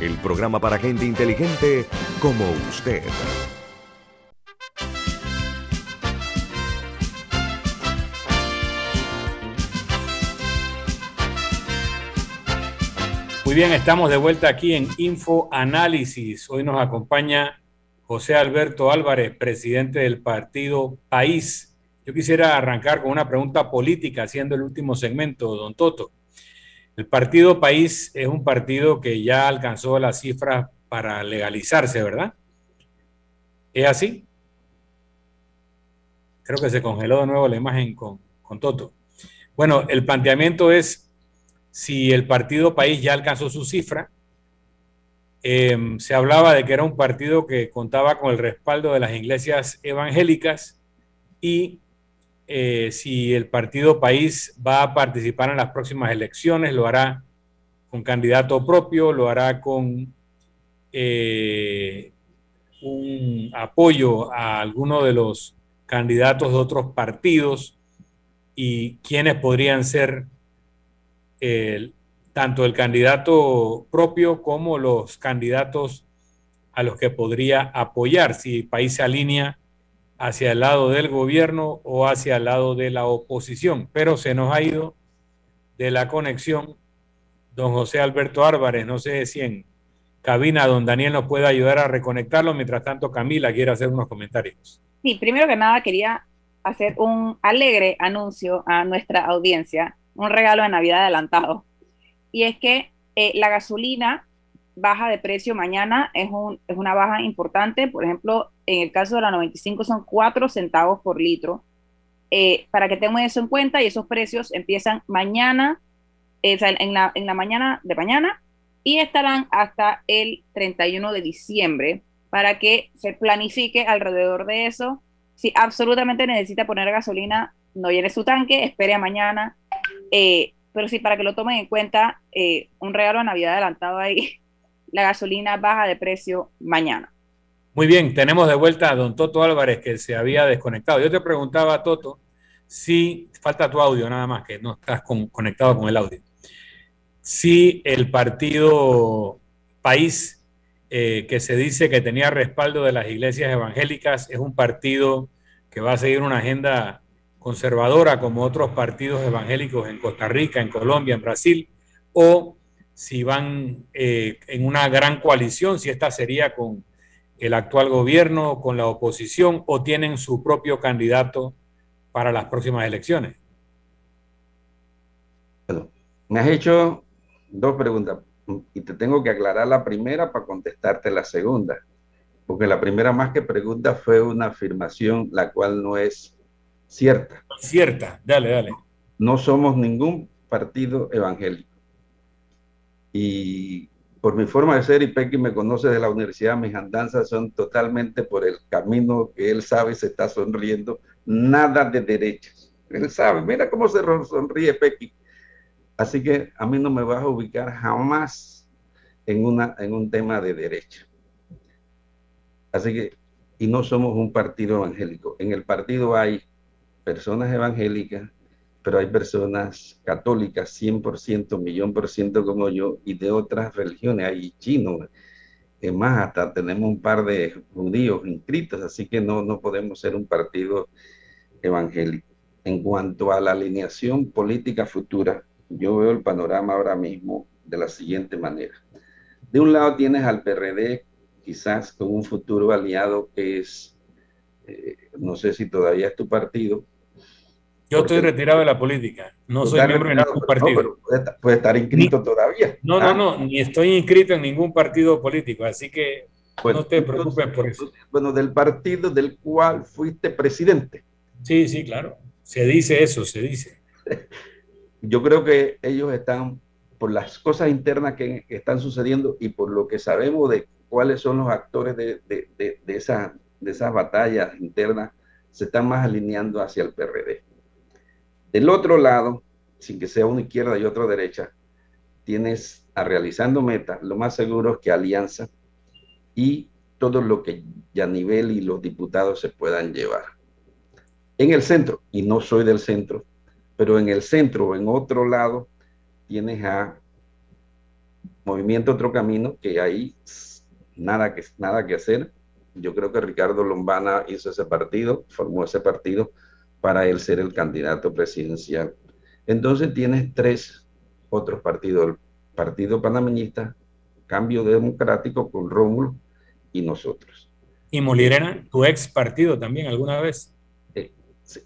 el programa para gente inteligente como usted. Muy bien, estamos de vuelta aquí en Info Análisis. Hoy nos acompaña José Alberto Álvarez, presidente del partido País. Yo quisiera arrancar con una pregunta política, haciendo el último segmento, don Toto. El partido País es un partido que ya alcanzó las cifras para legalizarse, ¿verdad? ¿Es así? Creo que se congeló de nuevo la imagen con, Toto. Bueno, el planteamiento es si el partido País ya alcanzó su cifra. Em, se hablaba de que era un partido que contaba con el respaldo de las iglesias evangélicas y eh, si el partido País va a participar en las próximas elecciones, lo hará con candidato propio, lo hará con eh, un apoyo a alguno de los candidatos de otros partidos y quiénes podrían ser tanto el candidato propio como los candidatos a los que podría apoyar. Si el país se alinea hacia el lado del gobierno o hacia el lado de la oposición, pero se nos ha ido de la conexión don José Alberto Álvarez, no sé si en cabina don Daniel nos puede ayudar a reconectarlo, mientras tanto Camila quiere hacer unos comentarios. Sí, primero que nada quería hacer un alegre anuncio a nuestra audiencia, un regalo de Navidad adelantado, y es que eh, la gasolina baja de precio mañana es, un, es una baja importante. Por ejemplo, en el caso de la 95 son 4 centavos por litro. Eh, para que tengan eso en cuenta y esos precios empiezan mañana, eh, en, la, mañana de mañana y estarán hasta el 31 de diciembre para que se planifique alrededor de eso. Si absolutamente necesita poner gasolina, no llene su tanque, espere a mañana. Eh, pero sí, para que lo tomen en cuenta, un regalo de Navidad adelantado ahí la gasolina baja de precio mañana. Muy bien, tenemos de vuelta a don Toto Álvarez que se había desconectado. Yo te preguntaba, Toto, si falta tu audio nada más, que no estás conectado con el audio. Si el partido País, eh, que se dice que tenía respaldo de las iglesias evangélicas, es un partido que va a seguir una agenda conservadora como otros partidos evangélicos en Costa Rica, en Colombia, en Brasil, o si van eh, en una gran coalición, si esta sería con el actual gobierno, con la oposición, o tienen su propio candidato para las próximas elecciones. Bueno, me has hecho dos preguntas y te tengo que aclarar la primera para contestarte la segunda, porque la primera más que pregunta fue una afirmación la cual no es cierta. Cierta, dale, dale. No somos ningún partido evangélico y por mi forma de ser, y Pequi me conoce de la universidad, mis andanzas son totalmente por el camino que él sabe, se está sonriendo, nada de derechas. Él sabe, mira cómo se sonríe Pequi. Así que a mí no me vas a ubicar jamás en, una, en un tema de derecha. Así que y no somos un partido evangélico. En el partido hay personas evangélicas, pero hay personas católicas 100%, millón por ciento como yo, y de otras religiones, hay chinos, es más, hasta tenemos un par de judíos inscritos, así que no, no podemos ser un partido evangélico. En cuanto a la alineación política futura, yo veo el panorama ahora mismo de la siguiente manera. De un lado tienes al PRD, quizás con un futuro aliado que es, eh, no sé si todavía es tu partido. Yo estoy retirado de la política, no soy miembro de ningún partido. puede, estar inscrito todavía. No, no, ah. no, ni estoy inscrito en ningún partido político, así que no te preocupes por eso. Bueno, del partido del cual fuiste presidente. Sí, sí, claro. Se dice eso, se dice. Yo creo que ellos están, por las cosas internas que están sucediendo y por lo que sabemos de cuáles son los actores de, de, de, de esas batallas internas, se están más alineando hacia el PRD. Del otro lado, sin que sea una izquierda y otra derecha, tienes a realizando meta, lo más seguro es que Alianza y todo lo que ya nivel y los diputados se puedan llevar en el centro, y no soy del centro, pero en el centro o en otro lado tienes a Movimiento Otro Camino, que ahí nada que, nada que hacer. Yo creo que Ricardo Lombana hizo ese partido, formó ese partido para él ser el candidato presidencial. Entonces tienes tres otros partidos, el Partido Panameñista, Cambio Democrático con Rómulo y nosotros. ¿Y Molirena, tu ex partido también alguna vez?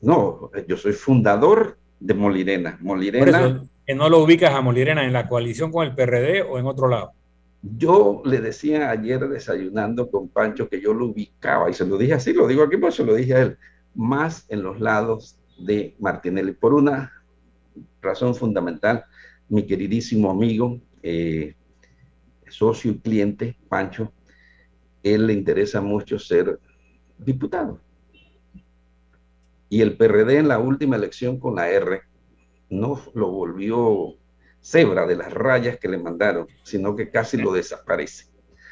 No, yo soy fundador de Molirena. Molirena. que no lo ubicas a Molirena en la coalición con el PRD o en otro lado. Yo le decía ayer desayunando con Pancho que yo lo ubicaba y se lo dije así, lo digo aquí, pues se lo dije a él, más en los lados de Martinelli. Por una razón fundamental, mi queridísimo amigo, eh, socio y cliente, Pancho, él le interesa mucho ser diputado. Y el PRD en la última elección con la R no lo volvió cebra de las rayas que le mandaron, sino que casi lo desaparece.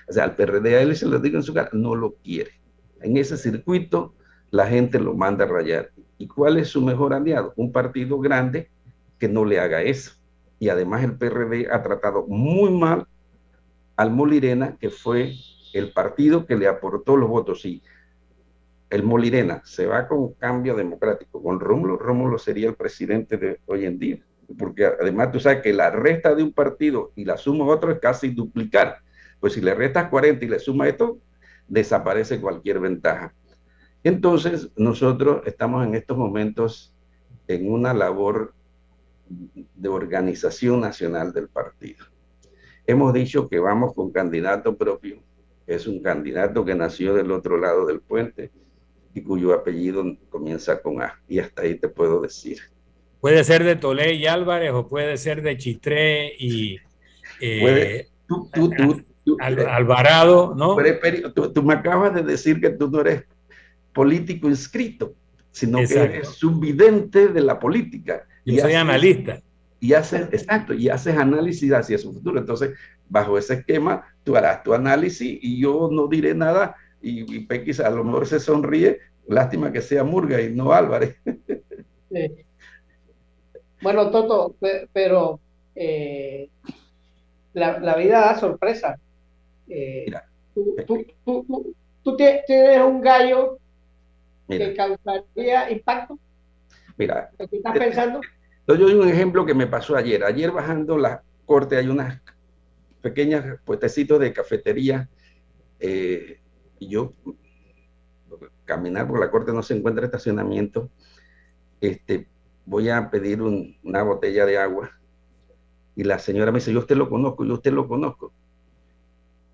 O sea, al PRD a él se lo digo en su cara, no lo quiere. En ese circuito la gente lo manda a rayar. ¿Y cuál es su mejor aliado? Un partido grande que no le haga eso. Y además el PRD ha tratado muy mal al Molirena, que fue el partido que le aportó los votos. Y el Molirena se va con cambio democrático, con Rómulo, Rómulo sería el presidente de hoy en día. Porque además tú sabes que la resta de un partido y la suma de otro es casi duplicar. Pues si le restas 40 y le suma esto, desaparece cualquier ventaja. Entonces, nosotros estamos en estos momentos en una labor de organización nacional del partido. Hemos dicho que vamos con candidato propio. Es un candidato que nació del otro lado del puente, y cuyo apellido comienza con A. Y hasta ahí te puedo decir. Puede ser de Tolé y Álvarez o puede ser de Chitré y eh, Alvarado, ¿no? Tú, me acabas de decir que tú no eres político inscrito, sino que eres subvidente de la política. Yo y soy analista. Y haces, exacto, y haces análisis hacia su futuro. Entonces, bajo ese esquema, tú harás tu análisis y yo no diré nada y, y Pequis a lo mejor se sonríe, lástima que sea Murga y no Álvarez. Bueno, Toto, pero eh, la, vida da sorpresa. Eh, tú, tienes un gallo que causaría impacto. Mira, ¿qué estás pensando? Yo doy un ejemplo que me pasó ayer. Ayer bajando la corte hay unas pequeñas puestecitos de cafetería eh, y yo caminar por la corte no se encuentra estacionamiento, este, voy a pedir una botella de agua y la señora me dice, yo usted lo conozco, yo usted lo conozco.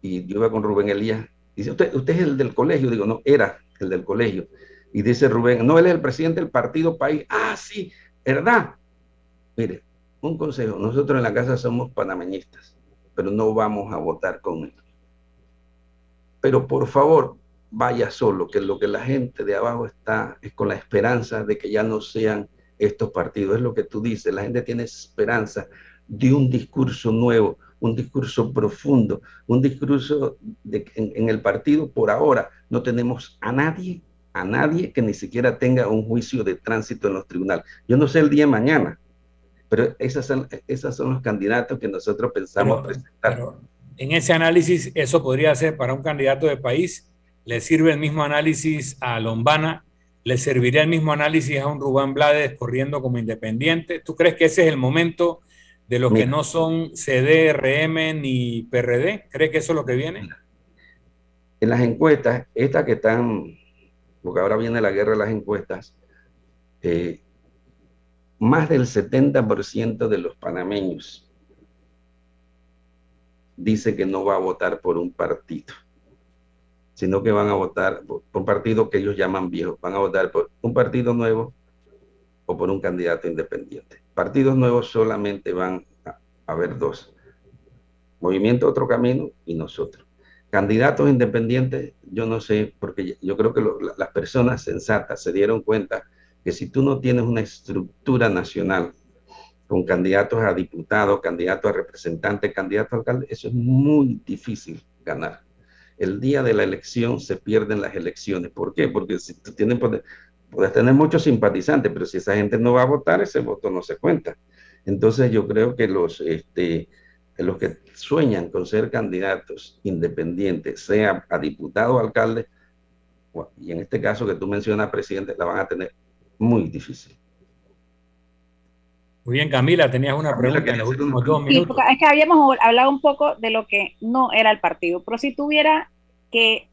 Y yo iba con Rubén Elías, dice, ¿Usted, usted es el del colegio, digo, no, era el del colegio. Y dice Rubén, no, él es el presidente del partido país. Ah, sí, ¿verdad? Mire, un consejo, nosotros en la casa somos panameñistas, pero no vamos a votar con él pero por favor, vaya solo, que lo que la gente de abajo está es con la esperanza de que ya no sean estos partidos. Es lo que tú dices, la gente tiene esperanza de un discurso nuevo, un discurso profundo, un discurso en el partido por ahora no tenemos a nadie, a nadie que ni siquiera tenga un juicio de tránsito en los tribunales. Yo no sé el día de mañana, pero esas son, esos son los candidatos que nosotros pensamos presentar. en ese análisis, eso podría ser para un candidato de país, le sirve el mismo análisis a Lombana, le serviría el mismo análisis a un Rubén Blades corriendo como independiente. ¿Tú crees que ese es el momento de los que no son CDRM ni PRD? ¿Crees que eso es lo que viene? En las encuestas, estas que están, porque ahora viene la guerra de las encuestas, eh, más del 70% de los panameños dice que no va a votar por un partido, sino que van a votar por un partido que ellos llaman viejo, van a votar por un partido nuevo o por un candidato independiente. Partidos nuevos solamente van a haber dos, Movimiento Otro Camino y nosotros. Candidatos independientes, yo no sé, porque yo creo que las personas sensatas se dieron cuenta que si tú no tienes una estructura nacional con candidatos a diputados, candidatos a representantes, candidatos a alcaldes, eso es muy difícil ganar. El día de la elección se pierden las elecciones. ¿Por qué? Porque si tú tienes, puedes tener muchos simpatizantes, pero si esa gente no va a votar, ese voto no se cuenta. Entonces yo creo que los, este, los que sueñan con ser candidatos independientes, sea a diputado o alcalde, y en este caso que tú mencionas, presidente, la van a tener muy difícil. Muy bien, Camila, tenías una pregunta en los últimos dos minutos. es que habíamos hablado un poco de lo que no era el partido, pero si tuviera que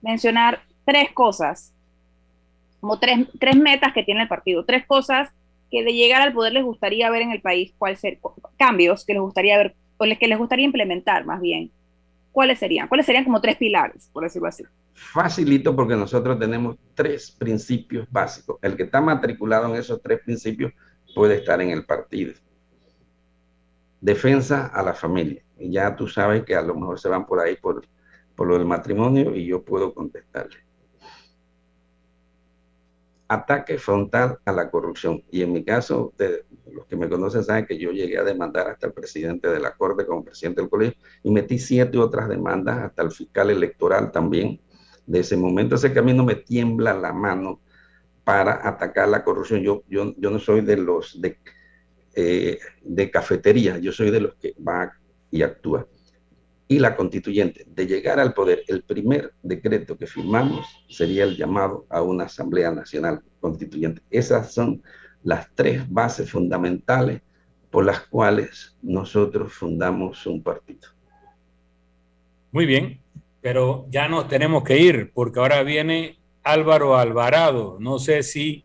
mencionar tres cosas, como tres, tres metas que tiene el partido, tres cosas que de llegar al poder les gustaría ver en el país, cuál ser, cambios que les gustaría ver, o que les gustaría implementar más bien, ¿cuáles serían? ¿Cuáles serían como tres pilares, por decirlo así? facilito porque nosotros tenemos tres principios básicos. El que está matriculado en esos tres principios puede estar en el partido. Defensa a la familia. Y ya tú sabes que a lo mejor se van por ahí por, por lo del matrimonio y yo puedo contestarle. Ataque frontal a la corrupción. Y en mi caso, los que me conocen saben que yo llegué a demandar hasta el presidente de la Corte como presidente del colegio y metí siete otras demandas, hasta el fiscal electoral también de ese momento. Ese camino me tiembla la mano para atacar la corrupción. Yo, yo, yo no soy de los de, eh, de cafetería, yo soy de los que va y actúa. Y la constituyente, de llegar al poder, el primer decreto que firmamos sería el llamado a una Asamblea Nacional Constituyente. Esas son las tres bases fundamentales por las cuales nosotros fundamos un partido. Muy bien, pero ya nos tenemos que ir porque ahora viene Álvaro Alvarado. No sé si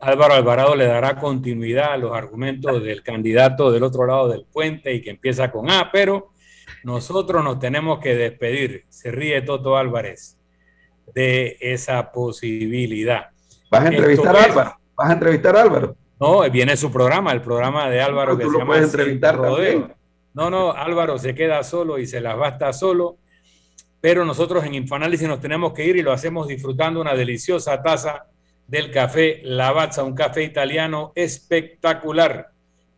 Álvaro Alvarado le dará continuidad a los argumentos del candidato del otro lado del puente y que empieza con A, pero nosotros nos tenemos que despedir. Se ríe Toto Álvarez de esa posibilidad. ¿Vas a entrevistar a Álvaro? ¿Vas a entrevistar a Álvaro? No, viene su programa, el programa de Álvaro que se llama entrevistar No, no, Álvaro se queda solo y se las basta solo pero nosotros en Infoanálisis nos tenemos que ir y lo hacemos disfrutando una deliciosa taza del café Lavazza, un café italiano espectacular.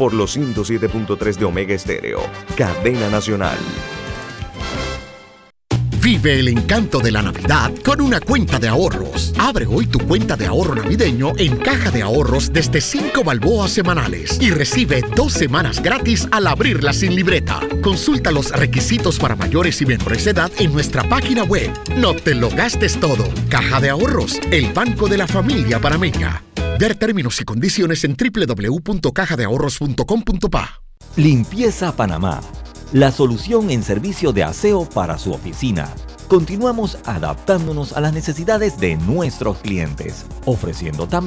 por los 107.3 de Omega Estéreo, cadena nacional. Vive el encanto de la Navidad con una cuenta de ahorros. Abre hoy tu cuenta de ahorro navideño en Caja de Ahorros desde 5 balboas semanales y recibe dos semanas gratis al abrirla sin libreta. Consulta los requisitos para mayores y menores de edad en nuestra página web. No te lo gastes todo. Caja de Ahorros, el banco de la familia parameña. Ver términos y condiciones en www.cajadeahorros.com.pa. Limpieza Panamá la solución en servicio de aseo para su oficina. Continuamos adaptándonos a las necesidades de nuestros clientes, ofreciendo también